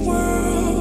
world.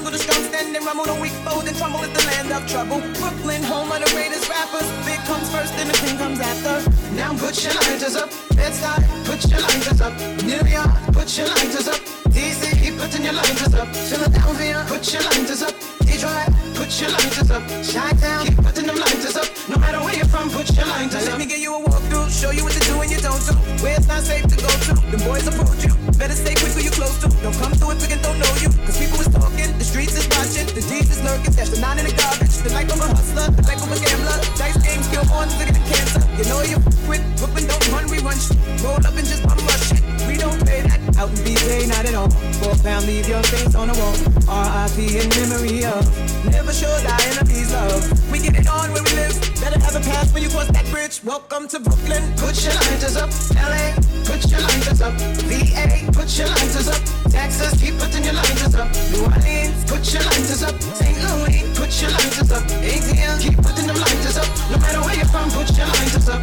jungle, the strong standing, rumble the weak fold, and the land of trouble. Brooklyn, home of the greatest rappers. Big comes first the king comes after. Now put your lighters up. Bed-Stuy, put your lighters up. New York, put your lighters up. DC, keep putting your lighters up. Philadelphia, put your lighters up try. Put your lighters up. Shine down. Keep putting them lighters up. No matter where you're from, put your lighters up. Let me give you a walkthrough. Show you what to do and you don't do. Where it's not safe to go to. The boys approach you. Better stay quick when you close to. Don't come through if we don't know you. Cause people is talking. The streets is watching. The deeds is lurking. That's the nine in the garbage. The life of a hustler. The life of a gambler. Dice games kill on. Look at the cancer. You know you're with. Whooping, don't run. We run shit. Roll up and just bum rush shit. We don't pay that out in BK, not at all. Four pound, leave your face on the wall. RIP in memory of. Never show thy enemies love. We get it on where we live. Better have a pass when you cross that bridge. Welcome to Brooklyn. Put your lighters up. LA, put your lighters up. VA, put your lighters up. Texas, keep putting your lighters up. New Orleans, put your lighters up. St. Louis, put your lighters up. India, keep putting them lighters up. No matter where you're from, put your lighters up.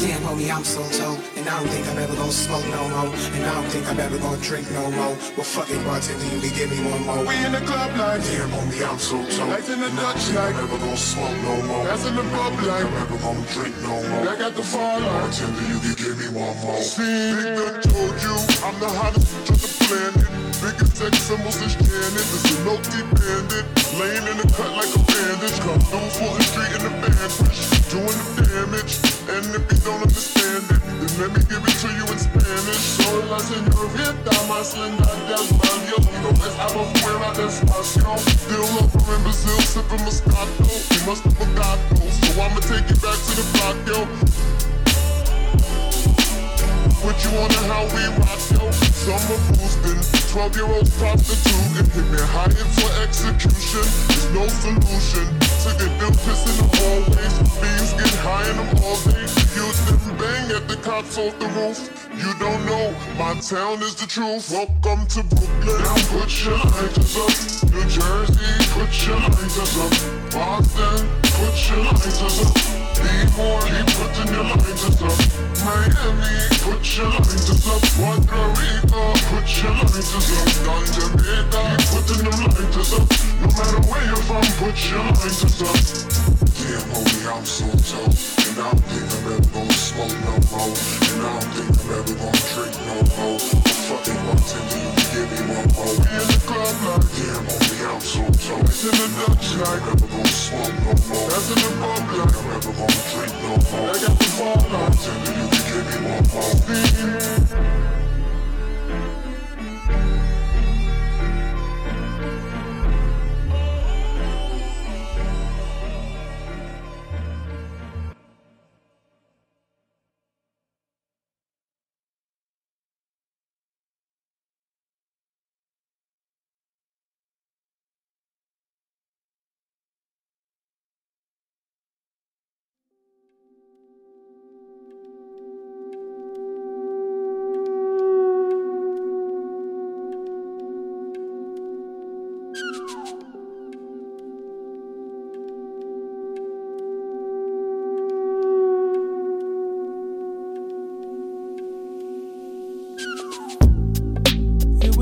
Damn, homie, I'm so told. And I don't think I'm ever gonna smoke no more. And I don't think I'm ever gonna drink no more. Well, fucking bartender, you can give me one more. We in the club like Damn, homie, I'm so tough. Lights in the Dutch like I'm never gonna smoke no more. That's in the pub like I'm never gonna drink no more. I got the fire like Bartender, you can give me one more. See, they told you I'm the hottest to the planet. Biggest sex symbols is Janet, This an OT bandit. Laying in the cut like a bandage. Come through for the street in the bandage, Doing the damage. And if you don't understand it, then let me give it to you in Spanish. Soy la señorita más linda del barrio. No es agua fuera despacio. Still over in Brazil, sipping Moscato. You must have forgot though. So I'ma take you back to the block, yo put you on the rock yo. Summer boosting, 12 year prostitute and hit me higher for execution. There's no solution to get them pissing the hallways. Beans get high in them all day. Use them bang at the cops off the roof. You don't know, my town is the truth. Welcome to Brooklyn. Now put your lighters up. New Jersey, put your lighters up. Boston, put your lighters up. Putting your lighters up. Miami, put your up. Puerto Rico, put your up. Putting your lighters up. No matter where you're from, put your lighters up. Damn, homie, I'm so tough. And I don't think I'm ever gonna smoke no more. And I don't think I'm ever gonna drink no more. But fucking bartender, you give me one more. We in the club like, damn, homie, I'm so tough. It's in the Dutch like, I'm never gonna smoke no more. That's in the pub like, I'm never gonna drink no more. I got the ball like, bartender, you can give me one more.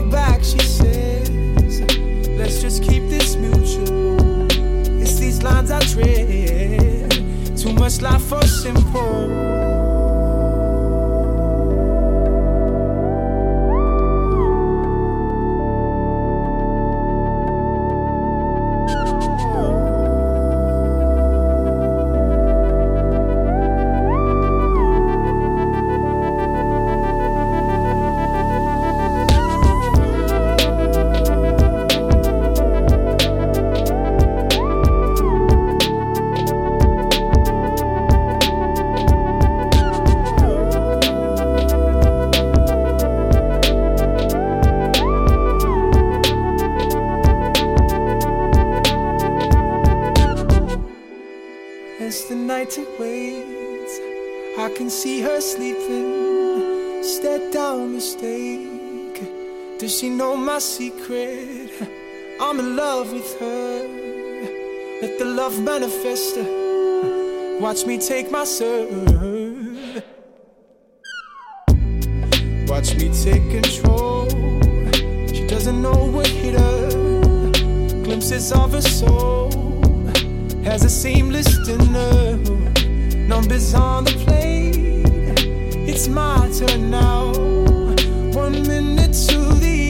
back, she says. Let's just keep this mutual. It's these lines I dread. Too much life for simple. Love manifest. Watch me take my serve. Watch me take control. She doesn't know what hit her. Glimpses of her soul. Has a seamless dinner. Numbers on the plate. It's my turn now. One minute to the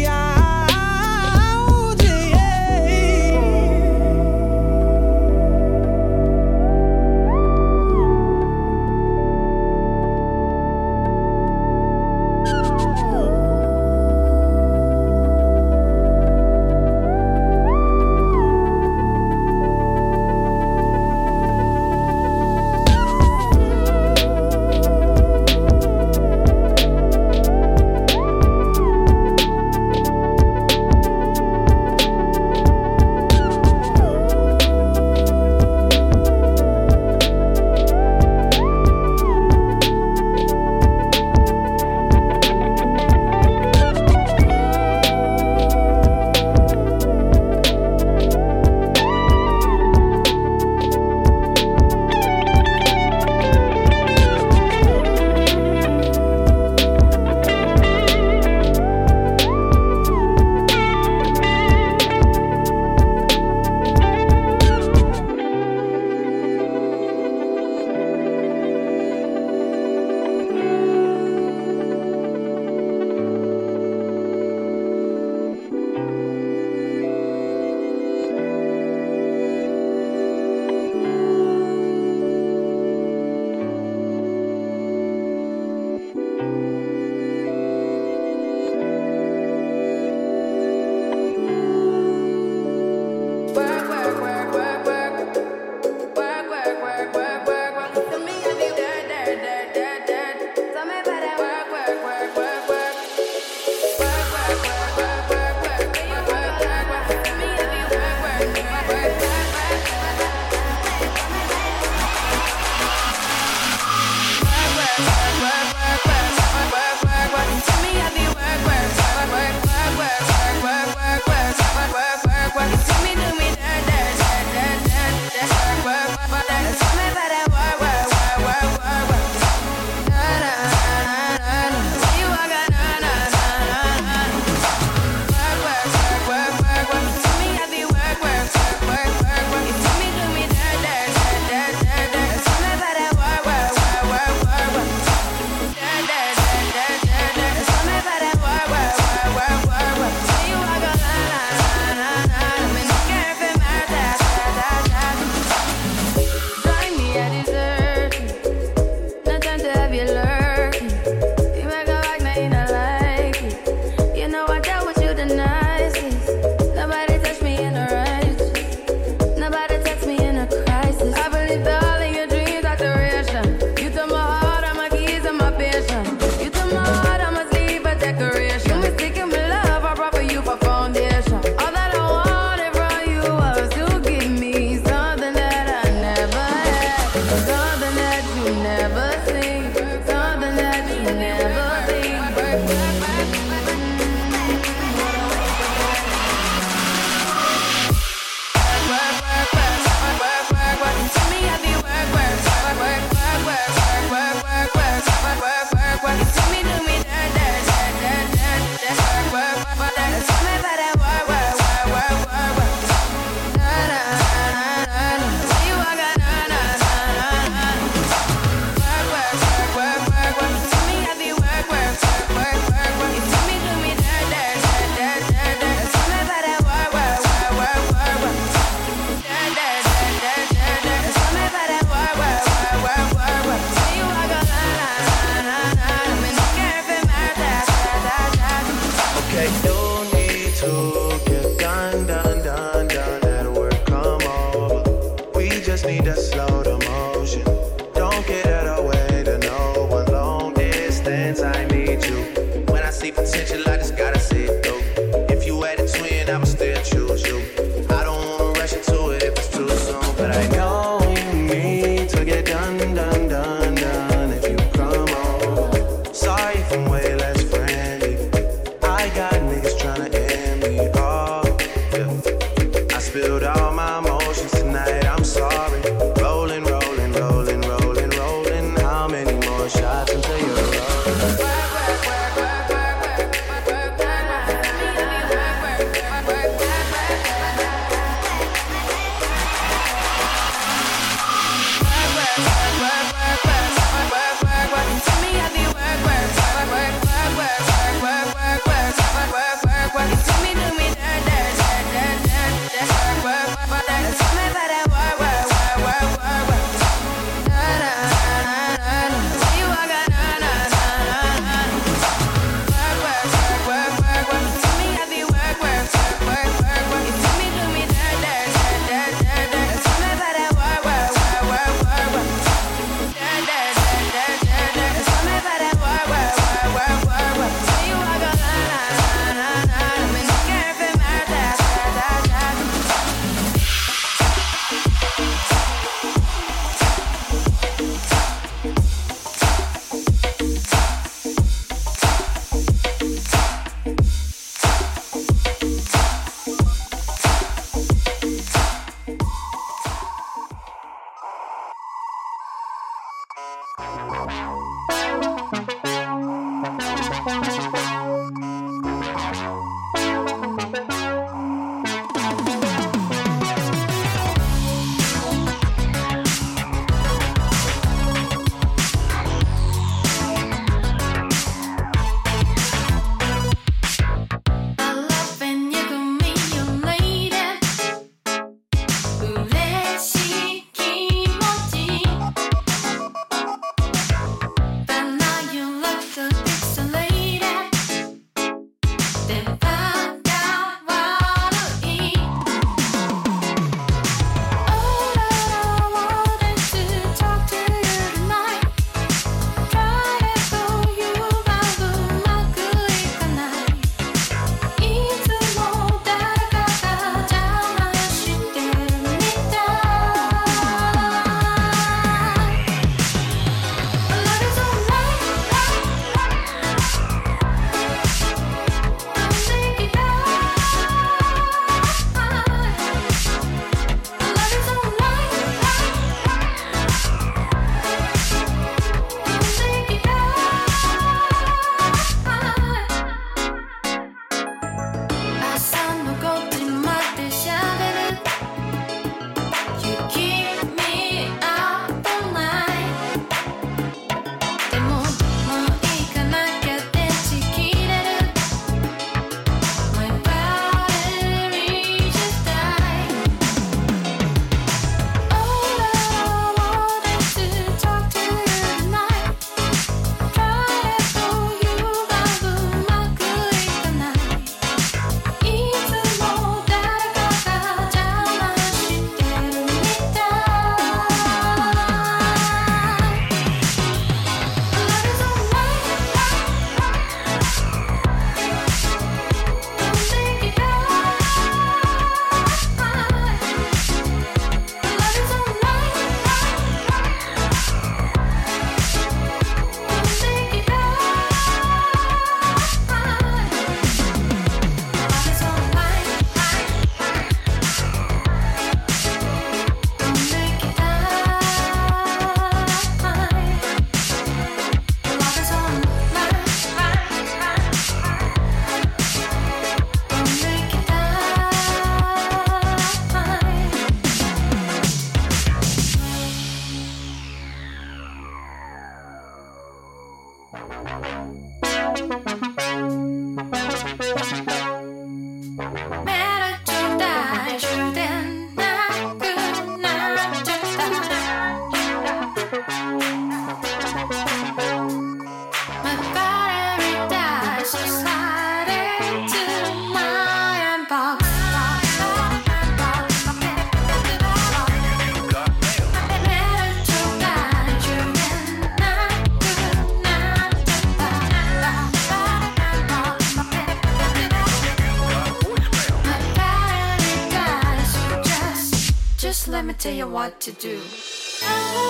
to do.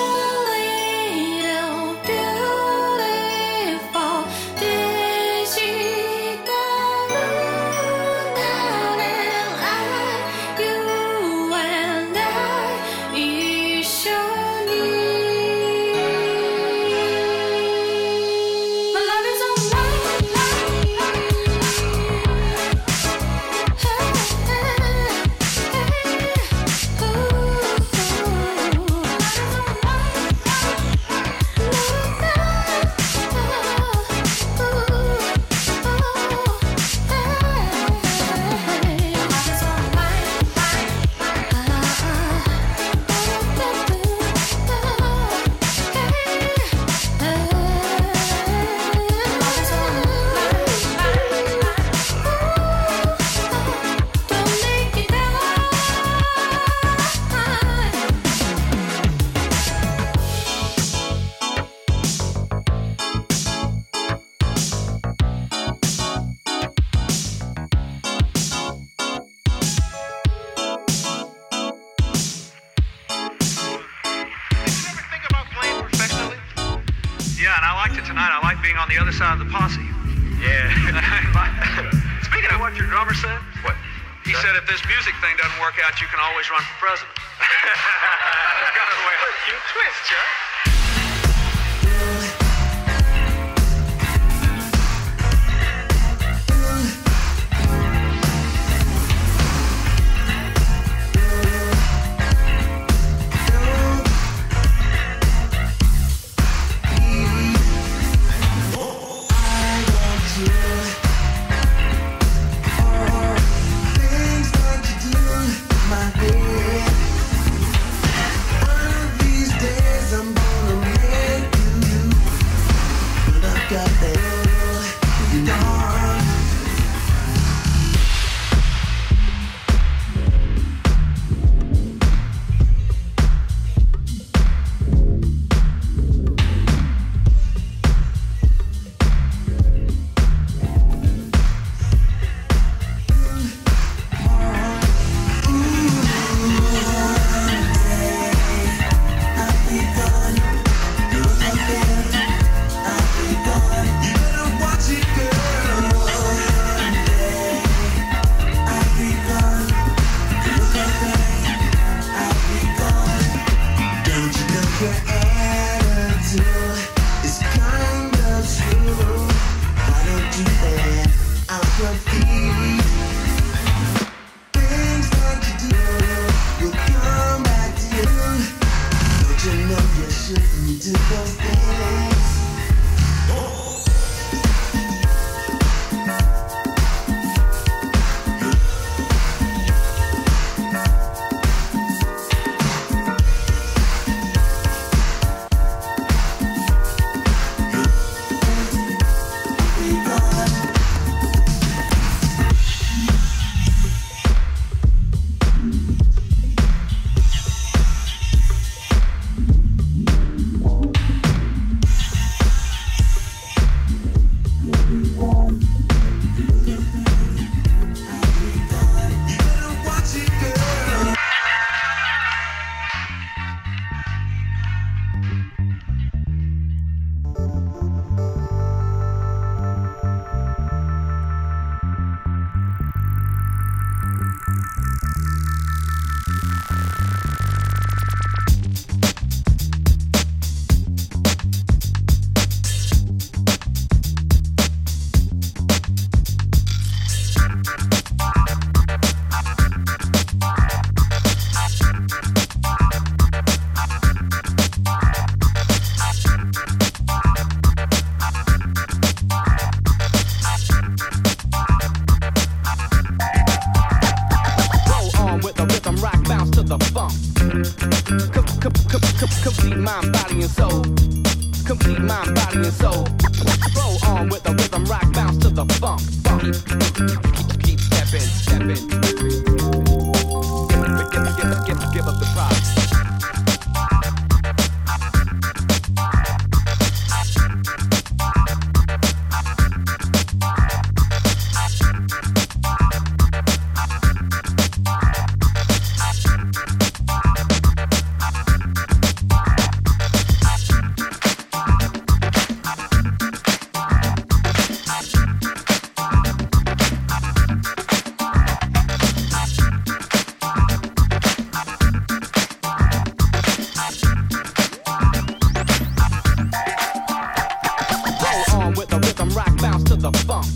to the funk.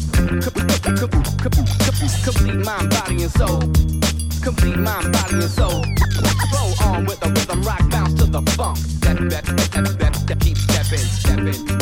Complete mind, body, and soul. Complete mind, body, and soul. Roll on with the rhythm, rock bounce to the funk. That, that, that, that, that, that, keep stepping, stepping.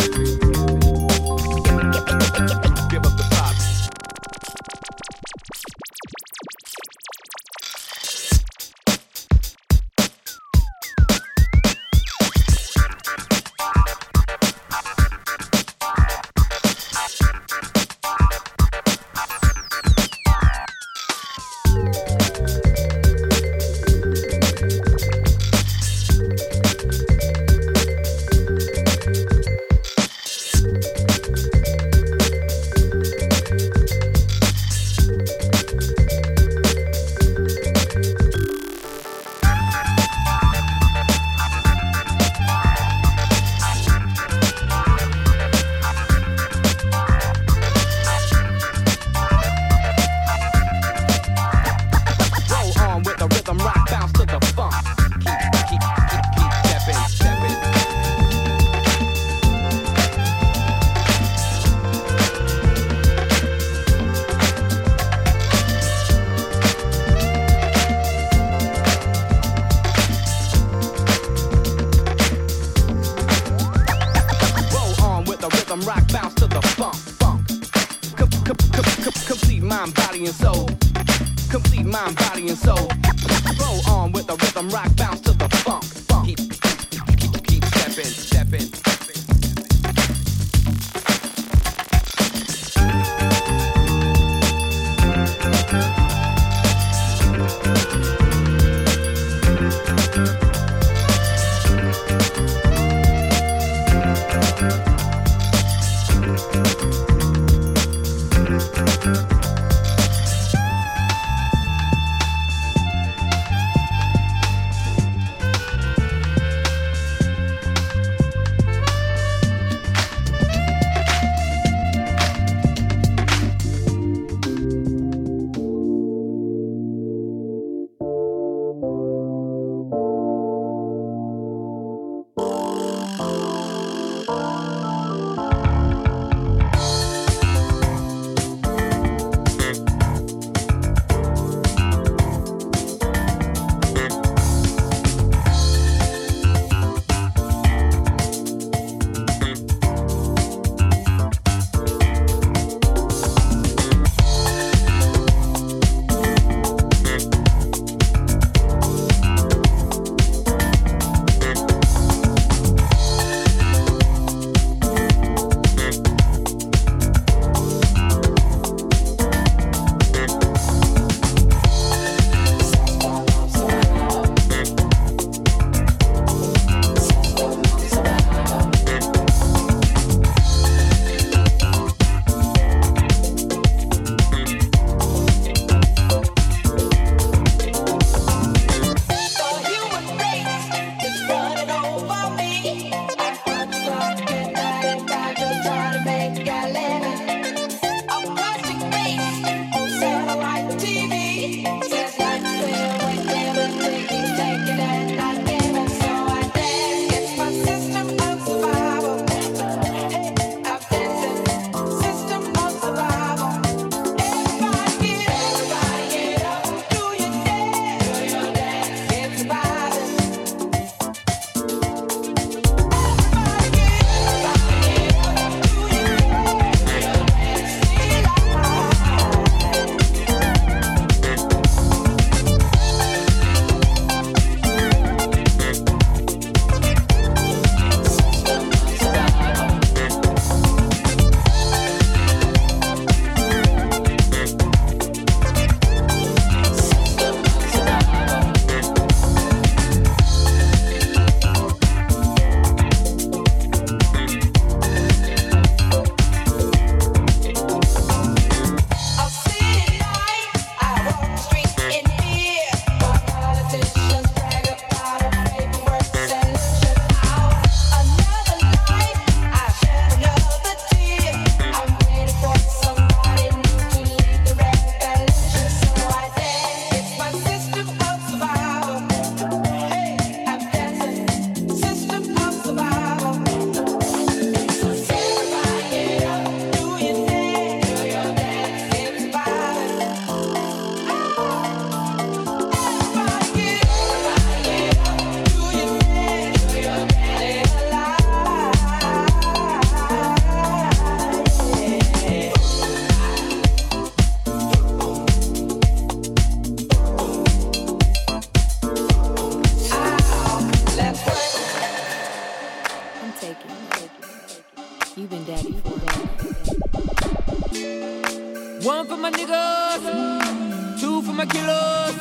One for my niggas, two for my kilos.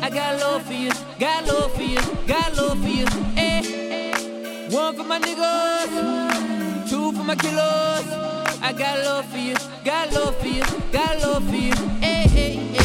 I got love for you, got love for you, got love for you. Hey. One for my niggas, two for my kilos. I got love for you, got love for you, got love for you. Hey, hey, hey.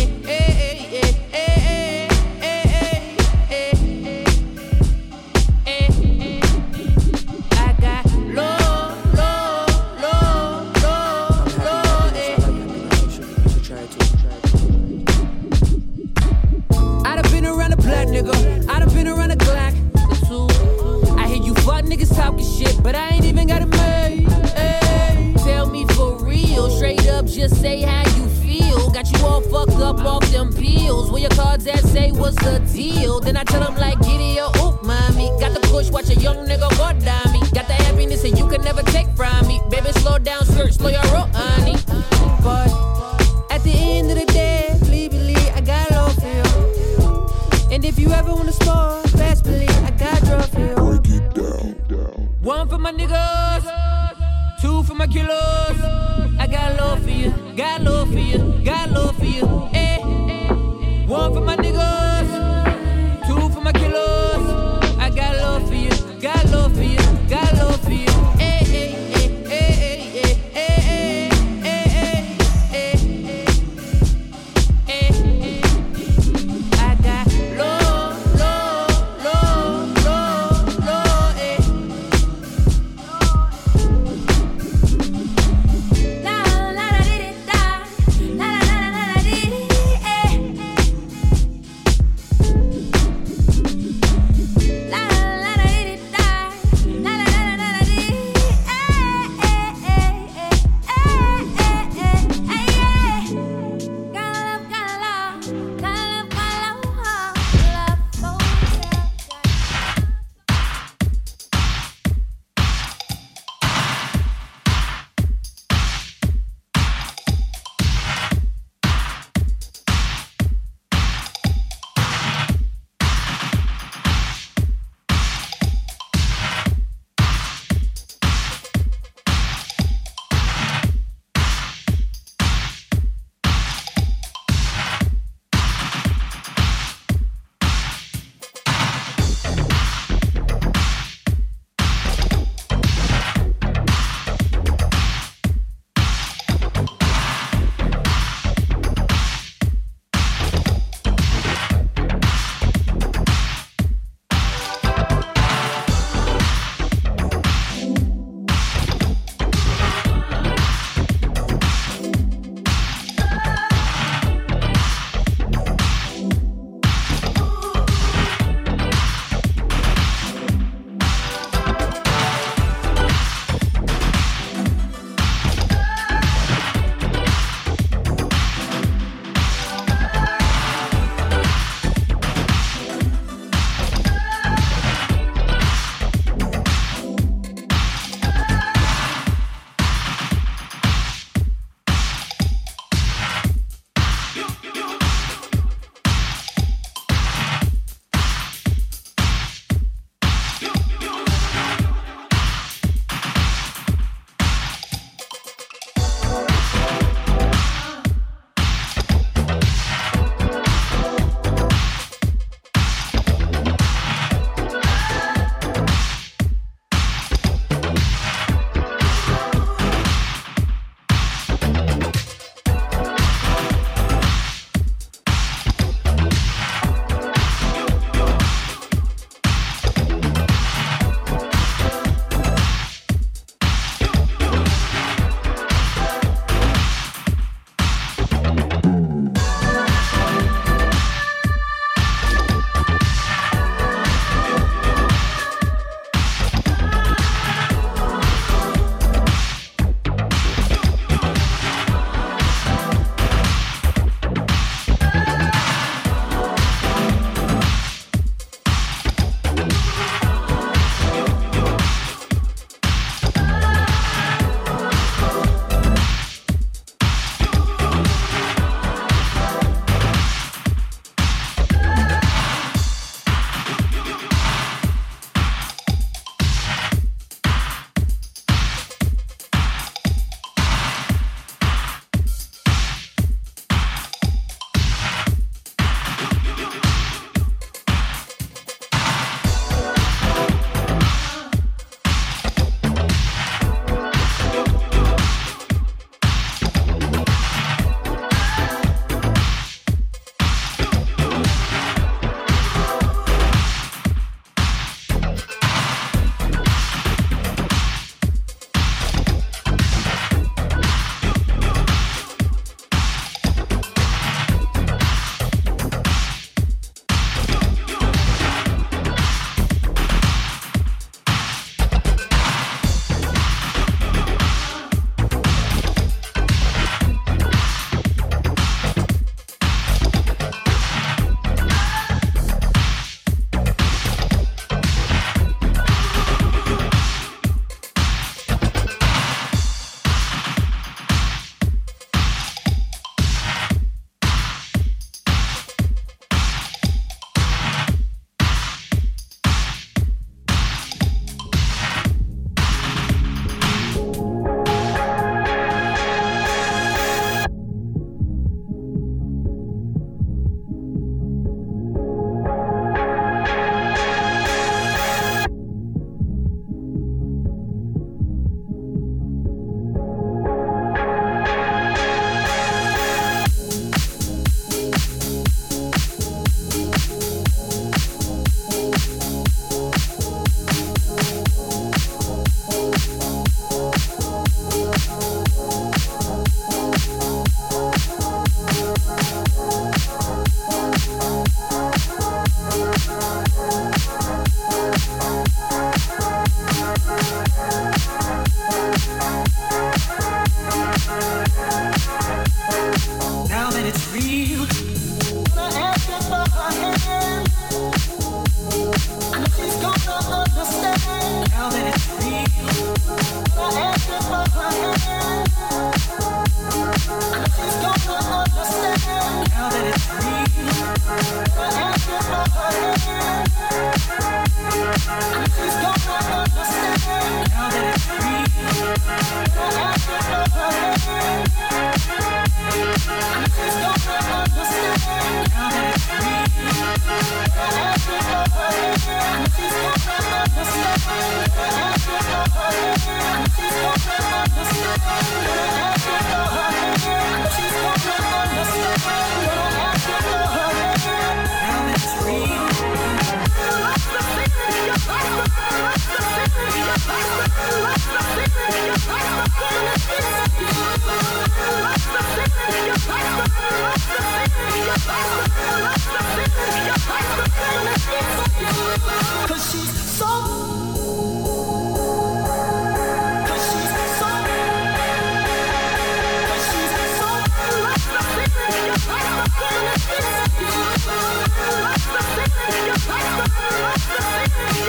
Cause she's so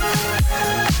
Yeah.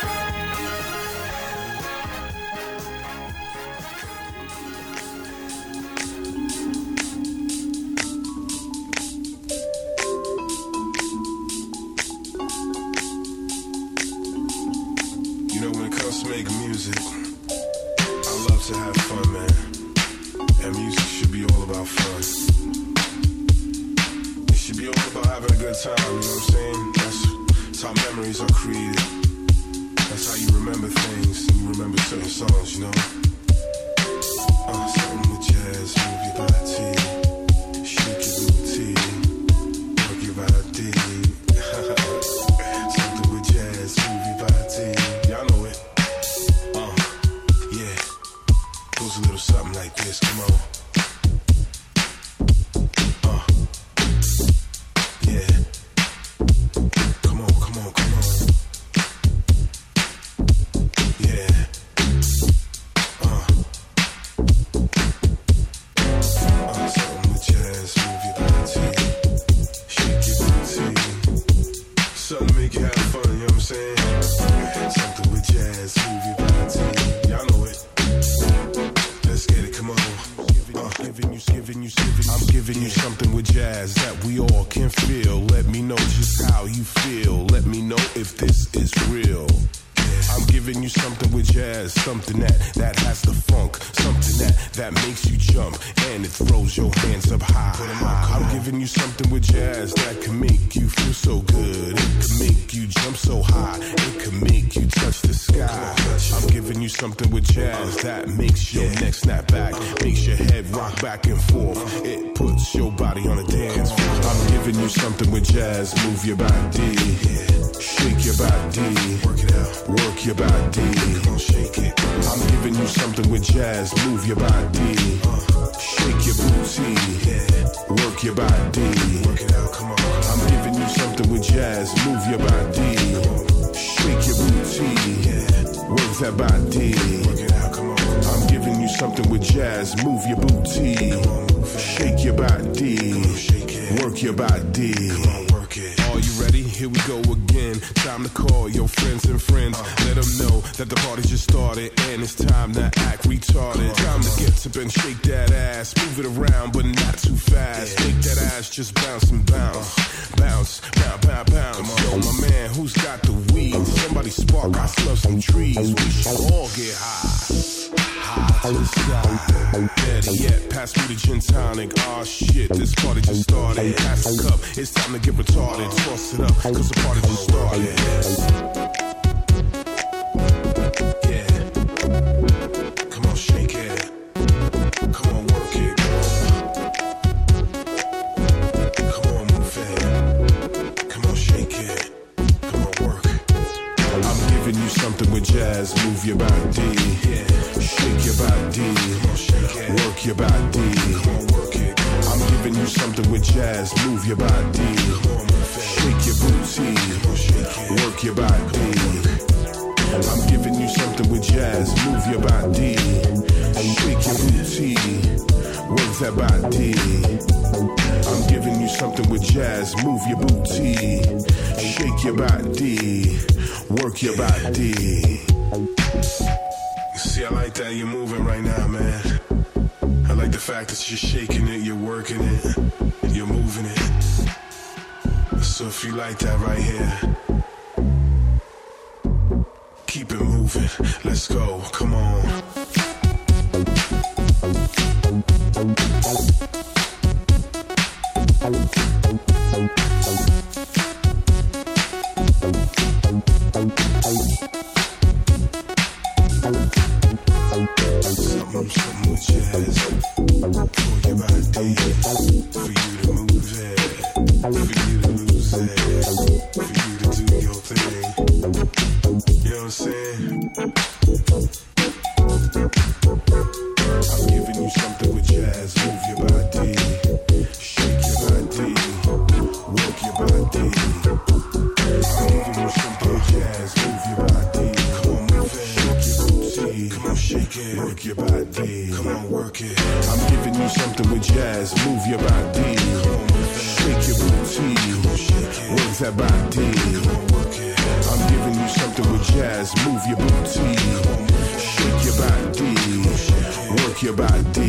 fun. It should be all about having a good time, you know what I'm saying? That's, that's how memories are created. That's how you remember things and you remember certain songs, you know? Something that that has the funk, something that that makes you jump and it throws your hands up high. I'm giving you something with jazz that can make you feel so good. It can make you jump so high. It can make you touch the sky. I'm giving you something with jazz that makes your neck snap back, makes your head rock back and forth. It puts your body on a dance floor. I'm giving you something with jazz, move your body, Move your body, shake your booty, work your body. I'm giving you something with jazz. Move your body shake your booty, work that body. I'm giving you something with jazz. Move your booty, shake your body, work your body. See, I like that you're moving right now, man. I like the fact that you're shaking it, you're working it. you like that right here. ass, move your booty, shake your body, work your body.